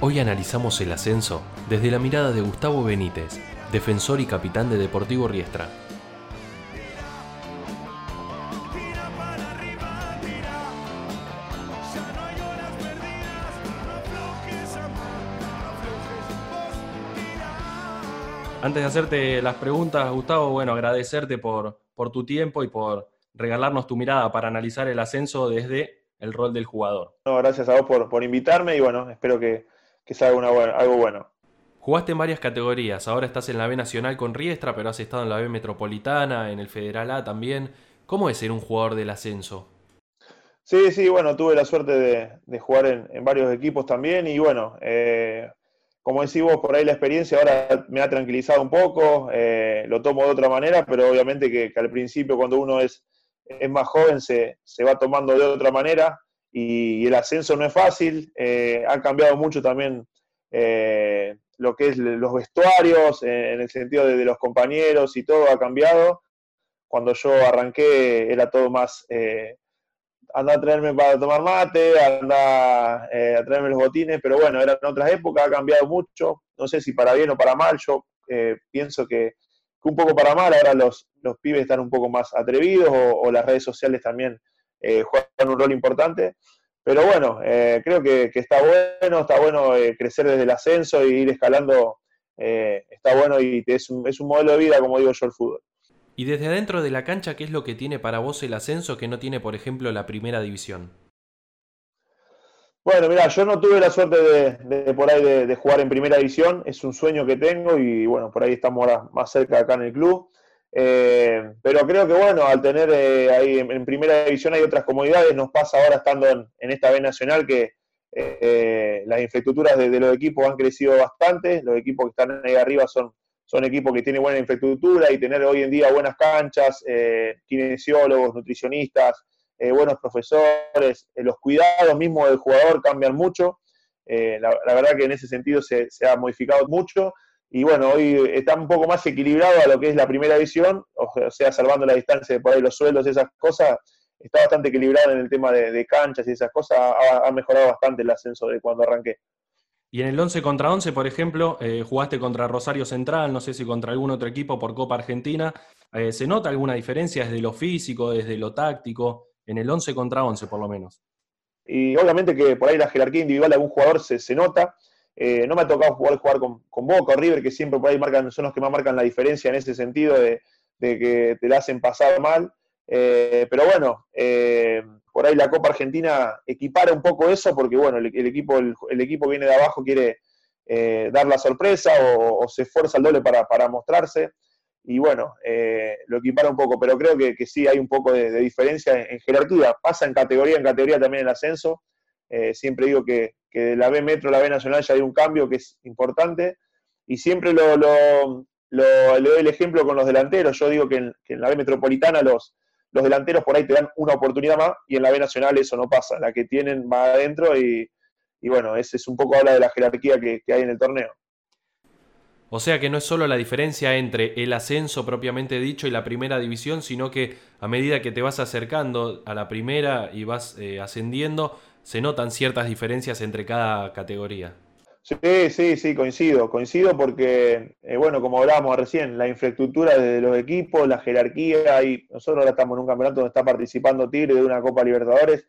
Hoy analizamos el ascenso desde la mirada de Gustavo Benítez, defensor y capitán de Deportivo Riestra. Antes de hacerte las preguntas, Gustavo, bueno, agradecerte por, por tu tiempo y por regalarnos tu mirada para analizar el ascenso desde el rol del jugador. No, gracias a vos por, invitarme y bueno, espero que, que salga algo bueno. Jugaste en varias categorías, ahora estás en la B Nacional con Riestra, pero has estado en la B Metropolitana, en el Federal A también. ¿Cómo es ser un jugador del ascenso? Sí, sí, bueno, tuve la suerte de, jugar en, varios equipos también y bueno, eh, como decís vos, por ahí la experiencia ahora me ha tranquilizado un poco, eh, lo tomo de otra manera, pero obviamente que, al principio cuando uno es, es más joven se, se, va tomando de otra manera y, el ascenso no es fácil, eh, ha cambiado mucho también eh, lo que es los vestuarios, en el sentido de, los compañeros y todo ha cambiado. Cuando yo arranqué era todo más, eh, anda a traerme para tomar mate, anda eh, a traerme los botines, pero bueno, eran otras épocas, ha cambiado mucho, no sé si para bien o para mal, yo pienso que, un poco para mal, ahora los, los pibes están un poco más atrevidos o las redes sociales también eh, juegan un rol importante. Pero bueno, eh, creo que, está bueno, está bueno eh, crecer desde el ascenso e ir escalando, está bueno y es un, es un modelo de vida, como digo yo, el fútbol. Y desde adentro de la cancha, ¿qué es lo que tiene para vos el ascenso que no tiene, por ejemplo, la primera división? Bueno, mira, yo no tuve la suerte de, por ahí de, jugar en primera división, es un sueño que tengo y bueno, por ahí estamos ahora más cerca acá en el club. Eh, pero creo que bueno, al tener eh, ahí en, primera división hay otras comodidades, nos pasa ahora estando en, esta B nacional que eh, las infraestructuras de, los equipos han crecido bastante, los equipos que están ahí arriba son, son equipos que tienen buena infraestructura y tener hoy en día buenas canchas, kinesiólogos, nutricionistas, buenos profesores, los cuidados mismos del jugador cambian mucho. La, verdad que en ese sentido se, se ha modificado mucho y bueno, hoy está un poco más equilibrado a lo que es la primera división, o sea, salvando la distancia de por ahí los sueldos y esas cosas, está bastante equilibrado en el tema de, canchas y esas cosas, ha, mejorado bastante el ascenso de cuando arranqué. Y en el 11 contra 11, por ejemplo, eh, jugaste contra Rosario Central, no sé si contra algún otro equipo por Copa Argentina. Eh, ¿Se nota alguna diferencia desde lo físico, desde lo táctico, en el 11 contra 11 por lo menos? Y obviamente que por ahí la jerarquía individual de algún jugador se, se nota, eh, no me ha tocado jugar, jugar con, con, Boca o River, que siempre por ahí marcan, son los que más marcan la diferencia en ese sentido de, que te la hacen pasar mal. Eh, pero bueno, eh, por ahí la Copa Argentina equipara un poco eso, porque bueno, el, equipo, el, equipo viene de abajo, quiere dar la sorpresa o, se esfuerza el doble para, mostrarse. Y bueno, lo equipara un poco, pero creo que, sí hay un poco de, diferencia en, en, jerarquía. Pasa en categoría, en categoría también el ascenso. siempre digo que, que de la B Metro a la B Nacional ya hay un cambio que es importante. Y siempre lo, lo, le doy el ejemplo con los delanteros. Yo digo que en, la B Metropolitana los, los delanteros por ahí te dan una oportunidad más y en la B Nacional eso no pasa. La que tienen va adentro y, bueno, ese es un poco habla de la jerarquía que, hay en el torneo. O sea que no es solo la diferencia entre el ascenso propiamente dicho y la primera división, sino que a medida que te vas acercando a la primera y vas eh, ascendiendo, se notan ciertas diferencias entre cada categoría. Sí, sí, sí, coincido, coincido porque, eh, bueno, como hablábamos recién, la infraestructura de los equipos, la jerarquía, y nosotros ahora estamos en un campeonato donde está participando Tigre de una Copa Libertadores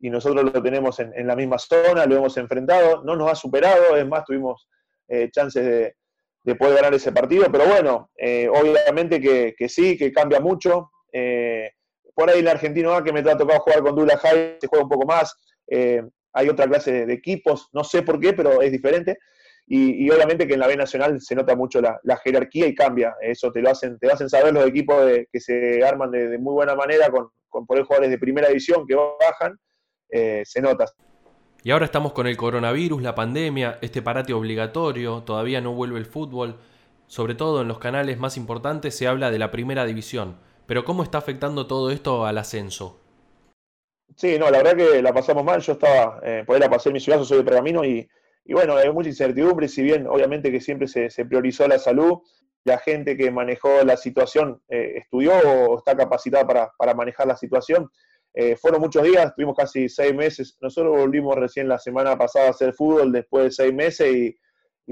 y nosotros lo tenemos en, la misma zona, lo hemos enfrentado, no nos ha superado, es más, tuvimos eh, chances de, poder ganar ese partido, pero bueno, eh, obviamente que, sí, que cambia mucho. por ahí el argentino A que me ha tocado jugar con Dula High se juega un poco más, eh, hay otra clase de, equipos, no sé por qué, pero es diferente. Y, obviamente que en la B Nacional se nota mucho la, jerarquía y cambia. Eso te lo hacen, te hacen saber los equipos que se arman de, muy buena manera con, con jugadores de primera división que bajan, eh, se nota. Y ahora estamos con el coronavirus, la pandemia, este parate obligatorio, todavía no vuelve el fútbol. Sobre todo en los canales más importantes se habla de la primera división. Pero ¿cómo está afectando todo esto al ascenso? Sí, no, la verdad que la pasamos mal. Yo estaba, eh, por ahí la pasé en mi ciudad, soy de Pergamino y, y bueno, hay mucha incertidumbre, si bien obviamente que siempre se, priorizó la salud, la gente que manejó la situación eh, estudió o está capacitada para, manejar la situación. eh, fueron muchos días, tuvimos casi seis meses. Nosotros volvimos recién la semana pasada a hacer fútbol después de seis meses y,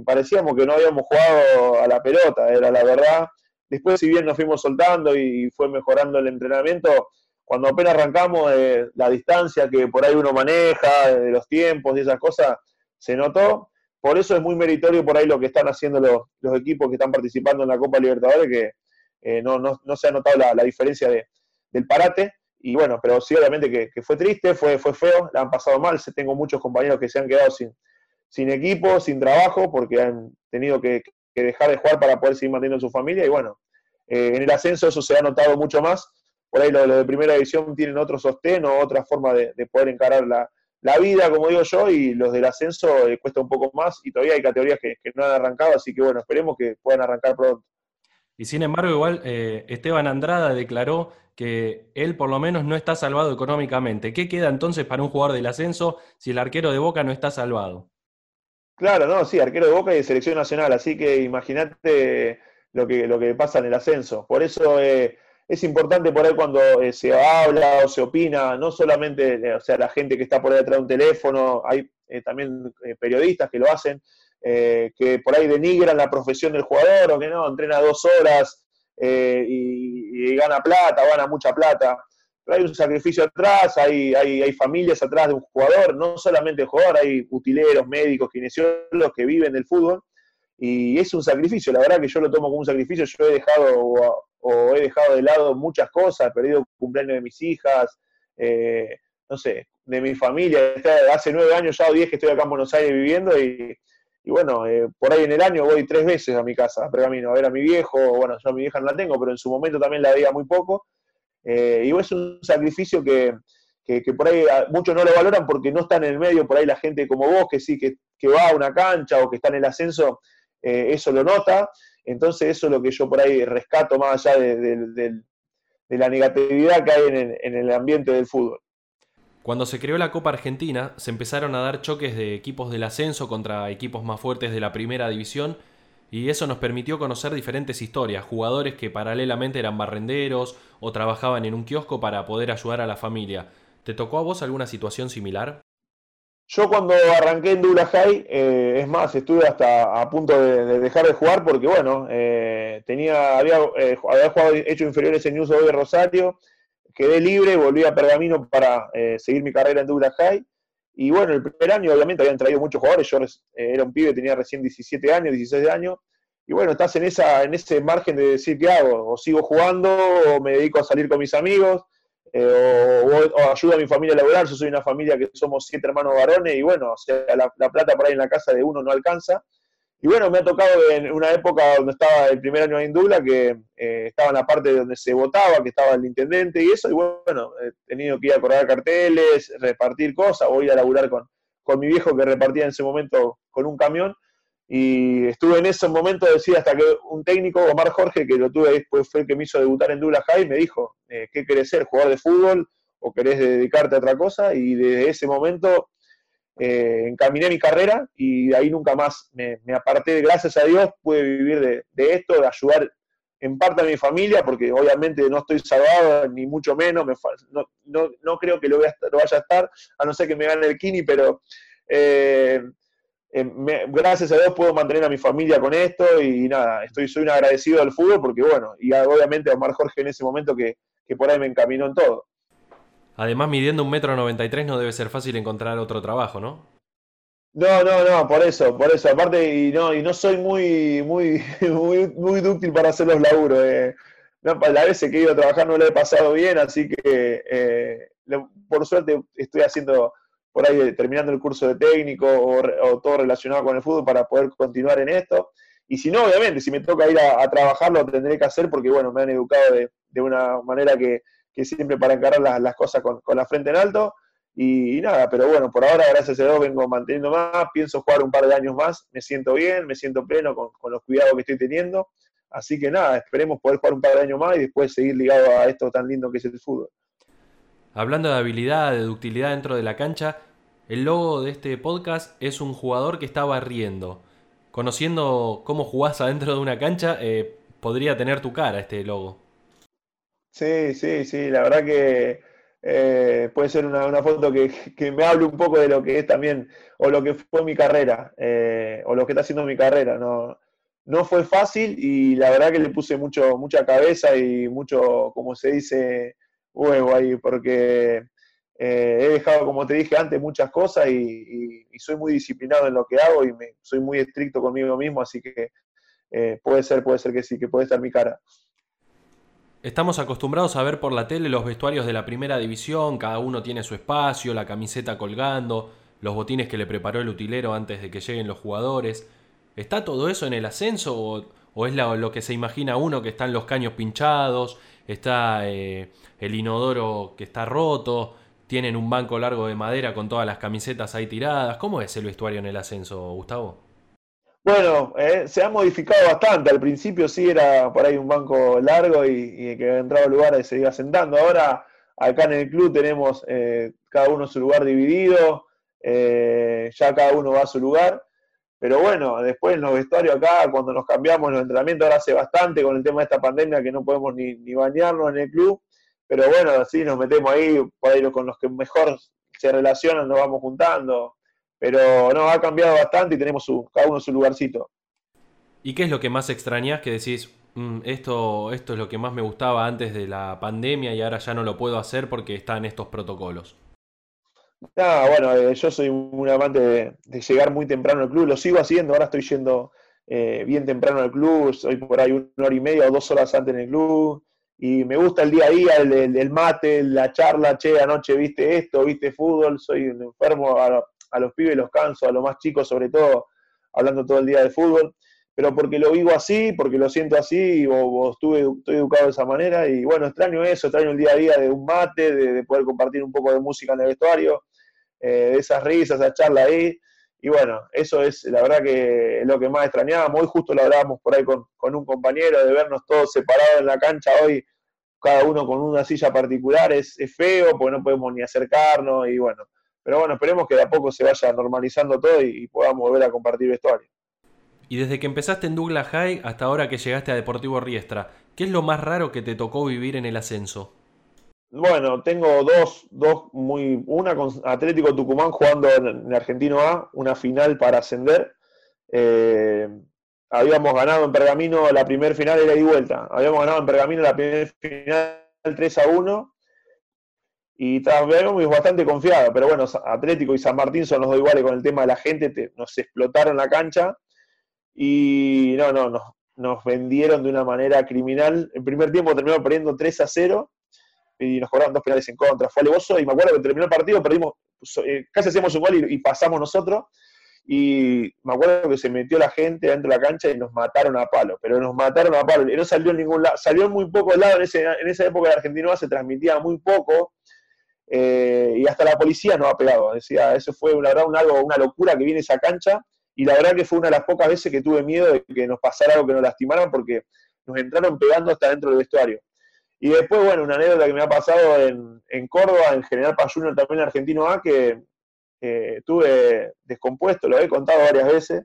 parecíamos que no habíamos jugado a la pelota, era la verdad. Después, si bien nos fuimos soltando y fue mejorando el entrenamiento, cuando apenas arrancamos, eh, la distancia que por ahí uno maneja, de los tiempos y esas cosas, se notó. Por eso es muy meritorio por ahí lo que están haciendo los, equipos que están participando en la Copa Libertadores, que eh, no, se ha notado la, diferencia del parate y bueno, pero sí, obviamente que, fue triste, fue, fue feo, la han pasado mal. Tengo muchos compañeros que se han quedado sin, sin equipo, sin trabajo, porque han tenido que, dejar de jugar para poder seguir manteniendo su familia. Y bueno, eh, en el ascenso eso se ha notado mucho más. Por ahí los, de primera división tienen otro sostén o otra forma de, poder encarar la, vida, como digo yo, y los del ascenso eh, cuesta un poco más. Y todavía hay categorías que, no han arrancado, así que bueno, esperemos que puedan arrancar pronto. Y sin embargo, igual eh, Esteban Andrada declaró que él por lo menos no está salvado económicamente. ¿Qué queda entonces para un jugador del ascenso si el arquero de Boca no está salvado? Claro, no, sí, arquero de Boca y de selección nacional, así que imagínate lo que, lo que pasa en el ascenso. Por eso eh, es importante por ahí cuando eh, se habla o se opina, no solamente eh, o sea, la gente que está por ahí detrás de un teléfono, hay también periodistas que lo hacen, que por ahí denigran la profesión del jugador o que no, entrena dos horas eh, y, gana plata, gana mucha plata. Pero hay un sacrificio atrás, hay, hay, hay, familias atrás de un jugador, no solamente el jugador, hay utileros, médicos, kinesiólogos que viven del fútbol. Y es un sacrificio, la verdad que yo lo tomo como un sacrificio. Yo he dejado o, he dejado de lado muchas cosas, he perdido cumpleaños de mis hijas, eh, no sé, de mi familia. Hace nueve años ya o diez que estoy acá en Buenos Aires viviendo y, y bueno, eh, por ahí en el año voy tres veces a mi casa, a Pergamino, a ver a mi viejo, bueno, yo a mi vieja no la tengo, pero en su momento también la veía muy poco. Eh, y es un sacrificio que, por ahí muchos no lo valoran porque no están en el medio, por ahí la gente como vos, que sí, que, va a una cancha o que está en el ascenso, eh, eso lo nota. Entonces eso es lo que yo por ahí rescato más allá de, la negatividad que hay en el ambiente del fútbol. Cuando se creó la Copa Argentina, se empezaron a dar choques de equipos del ascenso contra equipos más fuertes de la primera división, y eso nos permitió conocer diferentes historias, jugadores que paralelamente eran barrenderos o trabajaban en un kiosco para poder ayudar a la familia. ¿Te tocó a vos alguna situación similar? Yo cuando arranqué en Dula High, eh, es más, estuve hasta a punto de, dejar de jugar porque, bueno, eh, tenía, había, eh, había jugado, hecho inferiores en News de Rosario, quedé libre, volví a Pergamino para eh, seguir mi carrera en Douglas High. Y bueno, el primer año obviamente habían traído muchos jugadores, yo eh, era un pibe, tenía recién 17 años, 16 años, y bueno, estás en, esa, en ese margen de decir qué hago, o sigo jugando, o me dedico a salir con mis amigos, eh, o, ayudo a mi familia a laborar, yo soy una familia que somos siete hermanos varones, y bueno, o sea, la, la plata por ahí en la casa de uno no alcanza, y bueno, me ha tocado en una época donde estaba el primer año de Indula, que eh, estaba en la parte donde se votaba, que estaba el intendente y eso, y bueno, he tenido que ir a correr carteles, repartir cosas, o ir a laburar con, con mi viejo que repartía en ese momento con un camión, y estuve en ese momento, decir, hasta que un técnico, Omar Jorge, que lo tuve después, fue el que me hizo debutar en Dula High, me dijo, eh, ¿qué querés ser, jugador de fútbol o querés dedicarte a otra cosa? Y desde ese momento eh, encaminé mi carrera y de ahí nunca más me, aparté, gracias a Dios, pude vivir de, esto, de ayudar en parte a mi familia, porque obviamente no estoy salvado, ni mucho menos, me, no, no, creo que lo, vaya a estar, a no ser que me gane el Kini, pero eh, eh, gracias a Dios puedo mantener a mi familia con esto y nada, estoy, soy un agradecido al fútbol porque bueno, y obviamente a Omar Jorge en ese momento que, que por ahí me encaminó en todo. Además, midiendo un metro noventa y tres no debe ser fácil encontrar otro trabajo, ¿no? No, no, no, por eso, por eso. Aparte, y no, y no soy muy, muy, muy, muy dúctil para hacer los laburos. Eh. No, las veces que he ido a trabajar no lo he pasado bien, así que eh, por suerte estoy haciendo por ahí terminando el curso de técnico o, todo relacionado con el fútbol para poder continuar en esto. Y si no, obviamente, si me toca ir a, trabajar, lo tendré que hacer porque, bueno, me han educado de, de una manera que, que siempre para encarar las, cosas con, la frente en alto. Y, nada, pero bueno, por ahora, gracias a Dios, vengo manteniendo más, pienso jugar un par de años más, me siento bien, me siento pleno con, los cuidados que estoy teniendo. Así que nada, esperemos poder jugar un par de años más y después seguir ligado a esto tan lindo que es el fútbol. Hablando de habilidad, de ductilidad dentro de la cancha, el logo de este podcast es un jugador que estaba riendo. Conociendo cómo jugás adentro de una cancha, eh, podría tener tu cara este logo. Sí, sí, sí, la verdad que eh, puede ser una, foto que, me hable un poco de lo que es también, o lo que fue mi carrera, eh, o lo que está haciendo mi carrera. No, no fue fácil y la verdad que le puse mucho, mucha cabeza y mucho, como se dice, huevo ahí, porque eh, he dejado, como te dije antes, muchas cosas y, soy muy disciplinado en lo que hago y me, soy muy estricto conmigo mismo, así que puede ser, puede ser que sí, que puede estar mi cara. Estamos acostumbrados a ver por la tele los vestuarios de la primera división, cada uno tiene su espacio, la camiseta colgando, los botines que le preparó el utilero antes de que lleguen los jugadores. ¿Está todo eso en el ascenso o, es lo que se imagina uno que están los caños pinchados, está eh, el inodoro que está roto, tienen un banco largo de madera con todas las camisetas ahí tiradas? ¿Cómo es el vestuario en el ascenso, Gustavo? Bueno, eh, se ha modificado bastante. Al principio sí era por ahí un banco largo y, que entraba al lugar se iba sentando. Ahora acá en el club tenemos eh, cada uno su lugar dividido, ya cada uno va a su lugar. Pero bueno, después en los vestuarios acá, cuando nos cambiamos los entrenamientos, ahora hace bastante con el tema de esta pandemia que no podemos ni, ni bañarnos en el club. Pero bueno, así nos metemos ahí, por ahí con los que mejor se relacionan, nos vamos juntando pero no, ha cambiado bastante y tenemos su, cada uno su lugarcito. ¿Y qué es lo que más extrañas que decís, mm, esto, esto es lo que más me gustaba antes de la pandemia y ahora ya no lo puedo hacer porque están estos protocolos? Ah, bueno, eh, yo soy un amante de, llegar muy temprano al club, lo sigo haciendo, ahora estoy yendo eh, bien temprano al club, soy por ahí una hora y media o dos horas antes en el club, y me gusta el día a día, el, mate, la charla, che, anoche viste esto, viste fútbol, soy un enfermo, a los pibes los canso, a los más chicos sobre todo, hablando todo el día de fútbol, pero porque lo vivo así, porque lo siento así, o, estuve, estoy educado de esa manera, y bueno, extraño eso, extraño el día a día de un mate, de, poder compartir un poco de música en el vestuario, eh, de esas risas, esa charla ahí, y bueno, eso es la verdad que lo que más extrañábamos, hoy justo lo hablábamos por ahí con, un compañero, de vernos todos separados en la cancha hoy, cada uno con una silla particular, es, es feo, porque no podemos ni acercarnos, y bueno, pero bueno, esperemos que de a poco se vaya normalizando todo y, podamos volver a compartir vestuario. Y desde que empezaste en Douglas High hasta ahora que llegaste a Deportivo Riestra, ¿qué es lo más raro que te tocó vivir en el ascenso? Bueno, tengo dos, dos muy. Una con Atlético Tucumán jugando en, Argentino A, una final para ascender. Eh, habíamos ganado en Pergamino la primera final, era y vuelta. Habíamos ganado en Pergamino la primera final 3 a 1 y muy bastante confiado, pero bueno, Atlético y San Martín son los dos iguales con el tema de la gente, nos explotaron la cancha y no, no, nos, nos vendieron de una manera criminal. En primer tiempo terminamos perdiendo 3 a 0 y nos cobraron dos penales en contra. Fue alevoso y me acuerdo que terminó el partido, perdimos, eh, casi hacemos un gol y, pasamos nosotros. Y me acuerdo que se metió la gente dentro de la cancha y nos mataron a palo, pero nos mataron a palo. Y no salió en ningún lado, salió muy poco lado. En, ese, en esa época de Argentina se transmitía muy poco eh, y hasta la policía nos ha pegado. Decía, eso fue la verdad un algo, una locura que viene esa cancha y la verdad que fue una de las pocas veces que tuve miedo de que nos pasara algo que nos lastimaran porque nos entraron pegando hasta dentro del vestuario. Y después, bueno, una anécdota que me ha pasado en, Córdoba, en General Paz también en Argentino A, que tuve descompuesto, lo he contado varias veces,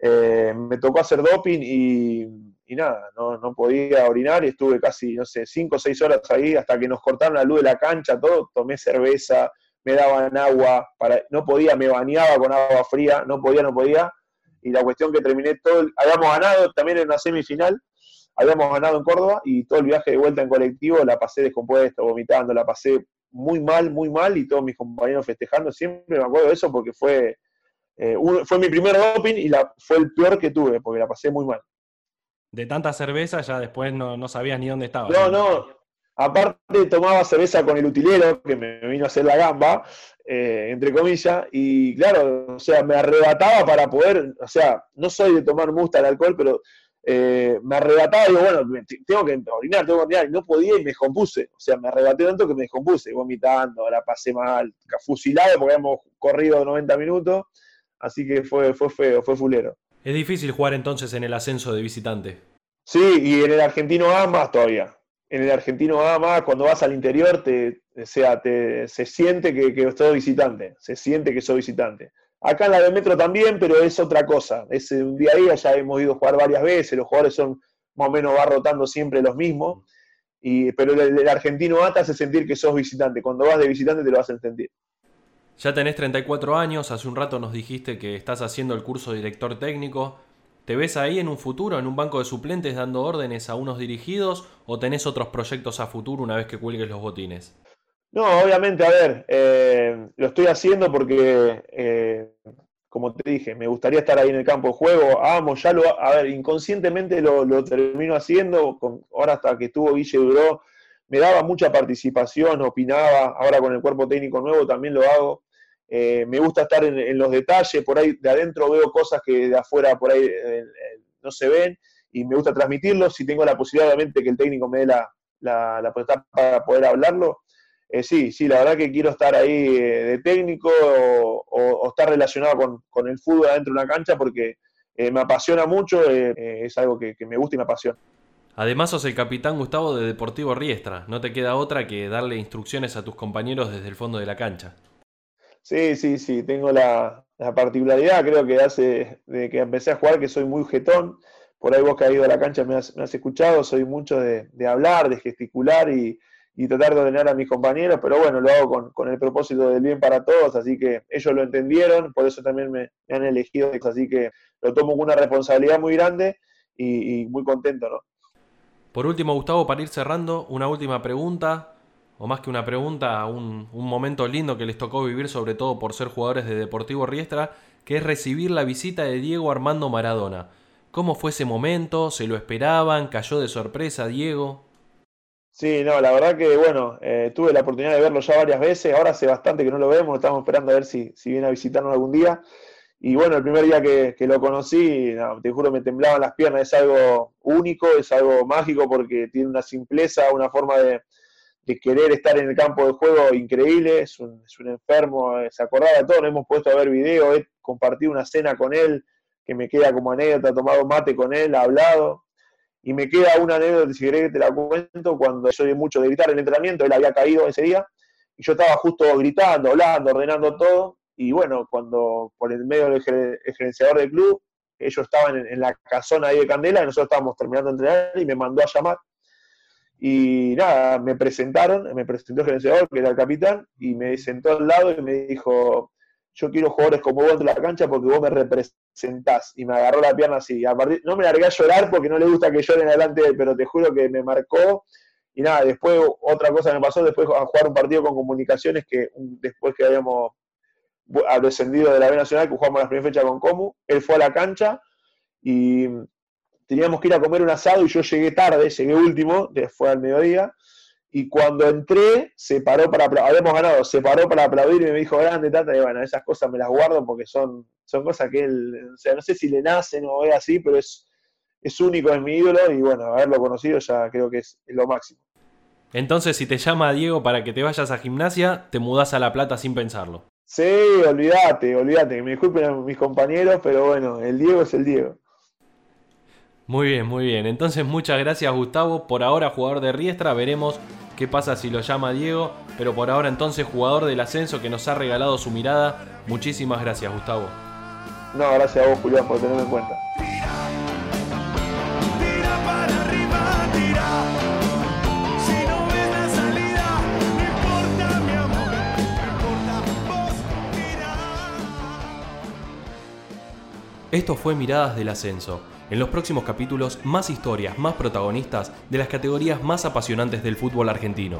eh, me tocó hacer doping y nada, no, no, podía orinar y estuve casi, no sé, cinco o seis horas ahí hasta que nos cortaron la luz de la cancha, todo, tomé cerveza, me daban agua, para, no podía, me bañaba con agua fría, no podía, no podía, y la cuestión que terminé todo, habíamos ganado también en una semifinal, habíamos ganado en Córdoba y todo el viaje de vuelta en colectivo la pasé descompuesto, vomitando, la pasé muy mal, muy mal y todos mis compañeros festejando, siempre me acuerdo de eso porque fue, eh, fue mi primer doping y la, fue el peor que tuve porque la pasé muy mal de tanta cerveza ya después no, no sabías ni dónde estaba. No, no. Aparte tomaba cerveza con el utilero, que me vino a hacer la gamba, eh, entre comillas, y claro, o sea, me arrebataba para poder, o sea, no soy de tomar musta el alcohol, pero eh, me arrebataba y digo, bueno, tengo que orinar, tengo que orinar, y no podía y me descompuse. O sea, me arrebaté tanto que me descompuse, vomitando, la pasé mal, fusilado porque habíamos corrido 90 minutos, así que fue, fue feo, fue fulero. Es difícil jugar entonces en el ascenso de visitante. Sí, y en el argentino A más todavía. En el argentino A más, cuando vas al interior, te, sea, te, se siente que, que sos visitante, se siente que sos visitante. Acá en la de Metro también, pero es otra cosa. Es un día a día, ya hemos ido a jugar varias veces, los jugadores son más o menos va rotando siempre los mismos. y, pero el, el argentino A te hace sentir que sos visitante. Cuando vas de visitante te lo hacen sentir. Ya tenés 34 años, hace un rato nos dijiste que estás haciendo el curso de director técnico. ¿Te ves ahí en un futuro, en un banco de suplentes, dando órdenes a unos dirigidos o tenés otros proyectos a futuro una vez que cuelgues los botines? No, obviamente, a ver, eh, lo estoy haciendo porque, eh, como te dije, me gustaría estar ahí en el campo de juego. Amo, ya lo, a ver, inconscientemente lo, termino haciendo. Con, ahora hasta que estuvo Guille Duró, me daba mucha participación, opinaba. Ahora con el cuerpo técnico nuevo también lo hago. Eh, me gusta estar en, los detalles, por ahí de adentro veo cosas que de afuera por ahí eh, eh, no se ven y me gusta transmitirlo. Si tengo la posibilidad, obviamente, que el técnico me dé la, la, potestad para poder hablarlo, sí, sí, la verdad que quiero estar ahí de técnico o, estar relacionado con, con, el fútbol adentro de una cancha porque me apasiona mucho, es algo que, que, me gusta y me apasiona. Además sos el capitán Gustavo de Deportivo Riestra, no te queda otra que darle instrucciones a tus compañeros desde el fondo de la cancha. Sí, sí, sí, tengo la, la particularidad, creo que hace de que empecé a jugar que soy muy jetón, por ahí vos que has ido a la cancha me has, me has escuchado, soy mucho de, hablar, de gesticular y, tratar de ordenar a mis compañeros, pero bueno, lo hago con, el propósito del bien para todos, así que ellos lo entendieron, por eso también me, me han elegido, así que lo tomo con una responsabilidad muy grande y, y, muy contento, ¿no? Por último, Gustavo, para ir cerrando, una última pregunta, o más que una pregunta, un, un momento lindo que les tocó vivir, sobre todo por ser jugadores de Deportivo Riestra, que es recibir la visita de Diego Armando Maradona. ¿Cómo fue ese momento? ¿Se lo esperaban? ¿Cayó de sorpresa Diego? Sí, no, la verdad que bueno, eh, tuve la oportunidad de verlo ya varias veces, ahora hace bastante que no lo vemos, estamos esperando a ver si, si viene a visitarnos algún día. Y bueno, el primer día que, que lo conocí, no, te juro, me temblaban las piernas, es algo único, es algo mágico porque tiene una simpleza, una forma de, de querer estar en el campo de juego increíble, es un, es un enfermo, eh, se acordaba de todo, hemos puesto a ver video, he compartido una cena con él, que me queda como anécdota, tomado mate con él, hablado, y me queda una anécdota, si querés que te la cuento, cuando soy mucho de gritar en el entrenamiento, él había caído ese día, y yo estaba justo gritando, hablando, ordenando todo, y bueno, cuando por el medio del gerenciador del club, ellos estaban en, en, la casona ahí de Candela, y nosotros estábamos terminando de entrenar, y me mandó a llamar, y nada, me presentaron, me presentó el gerenciador, que era el capitán, y me sentó al lado y me dijo, yo quiero jugadores como vos en la cancha porque vos me representás. Y me agarró la pierna así. A partir, no me largué a llorar porque no le gusta que lloren adelante pero te juro que me marcó. Y nada, después otra cosa me pasó, después a jugar un partido con comunicaciones que después que habíamos descendido de la B Nacional, que jugamos la primera fecha con Comu, él fue a la cancha y teníamos que ir a comer un asado y yo llegué tarde, llegué último, fue al mediodía, y cuando entré, se paró para habíamos ganado, se paró para aplaudir y me dijo, grande, tata, y bueno, esas cosas me las guardo porque son, son cosas que él, o sea, no sé si le nacen o es así, pero es, es único, es mi ídolo, y bueno, haberlo conocido ya creo que es, es lo máximo. Entonces, si te llama Diego para que te vayas a gimnasia, te mudás a La Plata sin pensarlo. Sí, olvídate, olvídate, me disculpen a mis compañeros, pero bueno, el Diego es el Diego. Muy bien, muy bien. Entonces muchas gracias Gustavo. Por ahora jugador de Riestra. Veremos qué pasa si lo llama Diego. Pero por ahora entonces jugador del ascenso que nos ha regalado su mirada. Muchísimas gracias Gustavo. No, gracias a vos Julián por tenerme en cuenta. Esto fue Miradas del Ascenso. En los próximos capítulos, más historias, más protagonistas de las categorías más apasionantes del fútbol argentino.